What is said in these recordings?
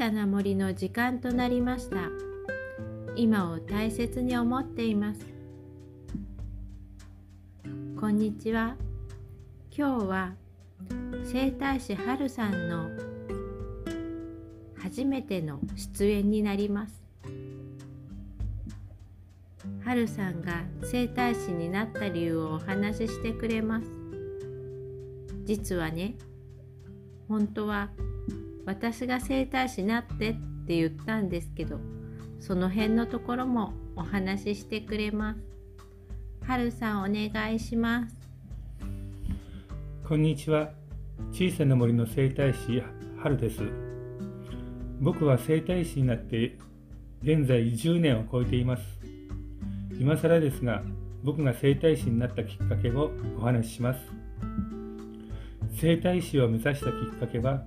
さな森の時間となりました。今を大切に思っています。こんにちは。今日は整体師はるさんの初めての出演になります。はるさんが整体師になった理由をお話ししてくれます。実はね本当は私が整体師になってって言ったんですけどその辺のところもお話ししてくれます。はるさんお願いします。こんにちは。小さな森の整体師はるです。僕は整体師になって現在10年を超えています。今更ですが僕が整体師になったきっかけをお話しします。整体師を目指したきっかけは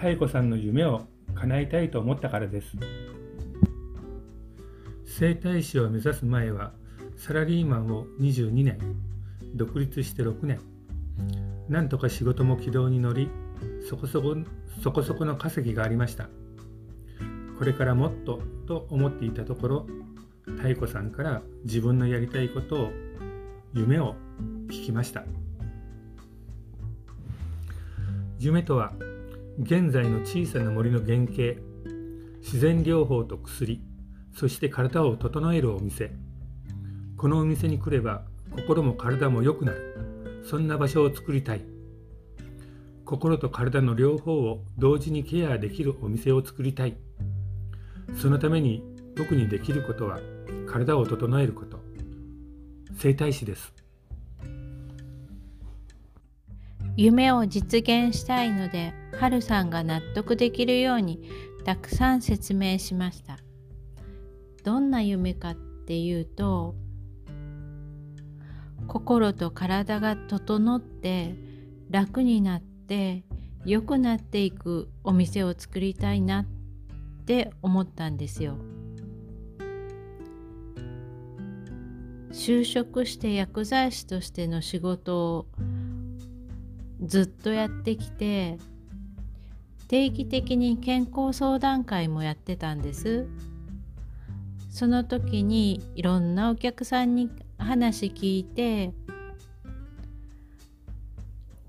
妙子さんの夢を叶えたいと思ったからです整体師を目指す前はサラリーマンを22年独立して6年なんとか仕事も軌道に乗りそこそこそこそこの稼ぎがありましたこれからもっとと思っていたところ妙子さんから自分のやりたいことを夢を聞きました夢とは現在の小さな森の原型自然療法と薬そして体を整えるお店。このお店に来れば心も体も良くなる。そんな場所を作りたい。心と体の両方を同時にケアできるお店を作りたい。そのために僕にできることは体を整えること。整体師です。夢を実現したいのではるさんが納得できるようにたくさん説明しましたどんな夢かっていうと心と体が整って楽になって良くなっていくお店を作りたいなって思ったんですよ。就職して薬剤師としての仕事をずっとやってきて定期的に健康相談会もやってたんです。その時にいろんなお客さんに話聞いて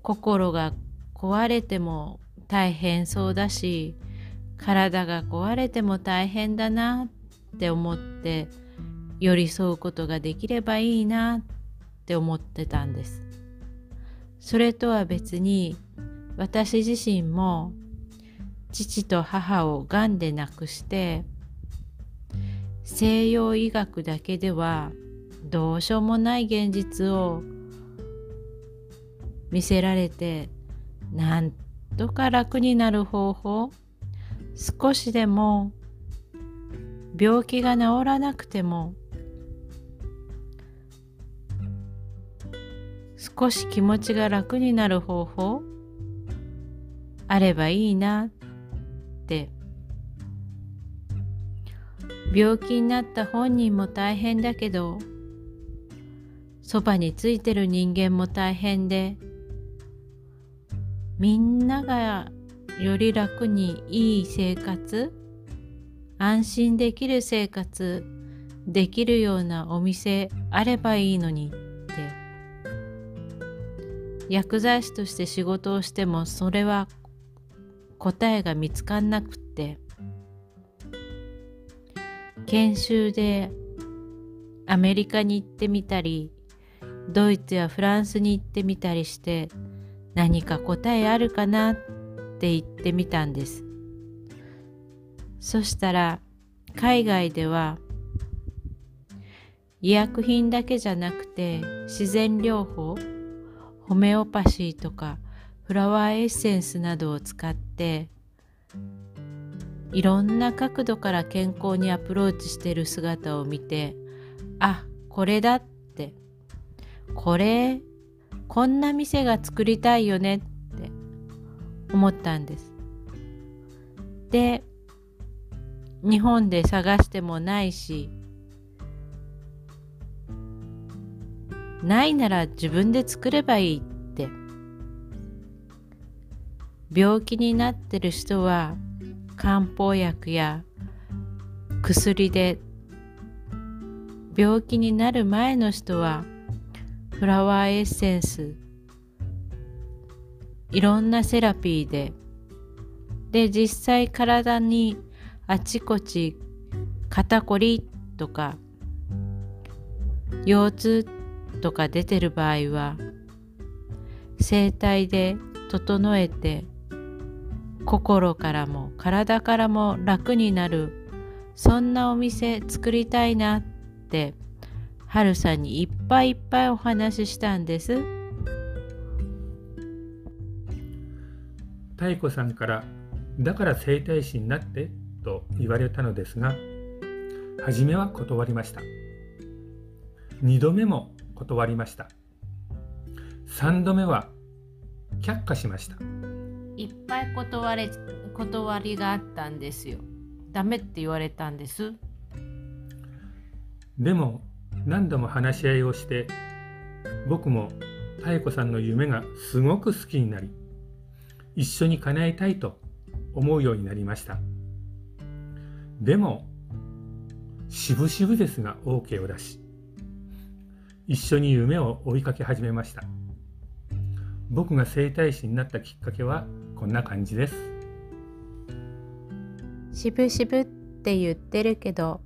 心が壊れても大変そうだし体が壊れても大変だなって思って寄り添うことができればいいなって思ってたんです。それとは別に私自身も父と母をがんで亡くして西洋医学だけではどうしようもない現実を見せられてなんとか楽になる方法少しでも病気が治らなくても少し気持ちが楽になる方法あればいいなって。病気になった本人も大変だけどそばについてる人間も大変でみんながより楽にいい生活安心できる生活できるようなお店あればいいのに。薬剤師として仕事をしてもそれは答えが見つかんなくって。研修でアメリカに行ってみたりドイツやフランスに行ってみたりして何か答えあるかなって言ってみたんです。そしたら海外では医薬品だけじゃなくて自然療法ホメオパシーとかフラワーエッセンスなどを使っていろんな角度から健康にアプローチしてる姿を見てあこれだってこれこんな店が作りたいよねって思ったんです。で日本で探してもないしないなら自分で作ればいいって。病気になってる人は漢方薬や薬で。病気になる前の人はフラワーエッセンス。いろんなセラピーで。で実際体にあちこち肩こりとか腰痛とか出てる場合は整体で整えて心からも体からも楽になるそんなお店作りたいなってはるさんにいっぱいいっぱいお話ししたんです。妙子さんからだから整体師になってと言われたのですが初めは断りました。2度目も断りました。3度目は却下しました。いっぱい断れ断りがあったんですよ。ダメって言われたんです。でも何度も話し合いをして僕も妙子さんの夢がすごく好きになり一緒に叶えたいと思うようになりました。でも渋々ですが OK を出し一緒に夢を追いかけ始めました。僕が整体師になったきっかけはこんな感じです。渋々って言ってるけど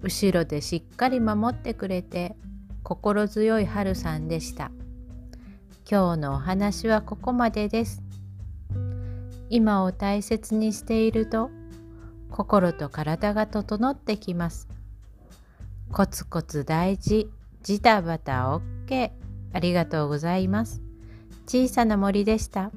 後ろでしっかり守ってくれて心強い春さんでした。今日のお話はここまでです。今を大切にしていると心と体が整ってきます。コツコツ大事。ジタバタ OK ありがとうございます。小さな森でした。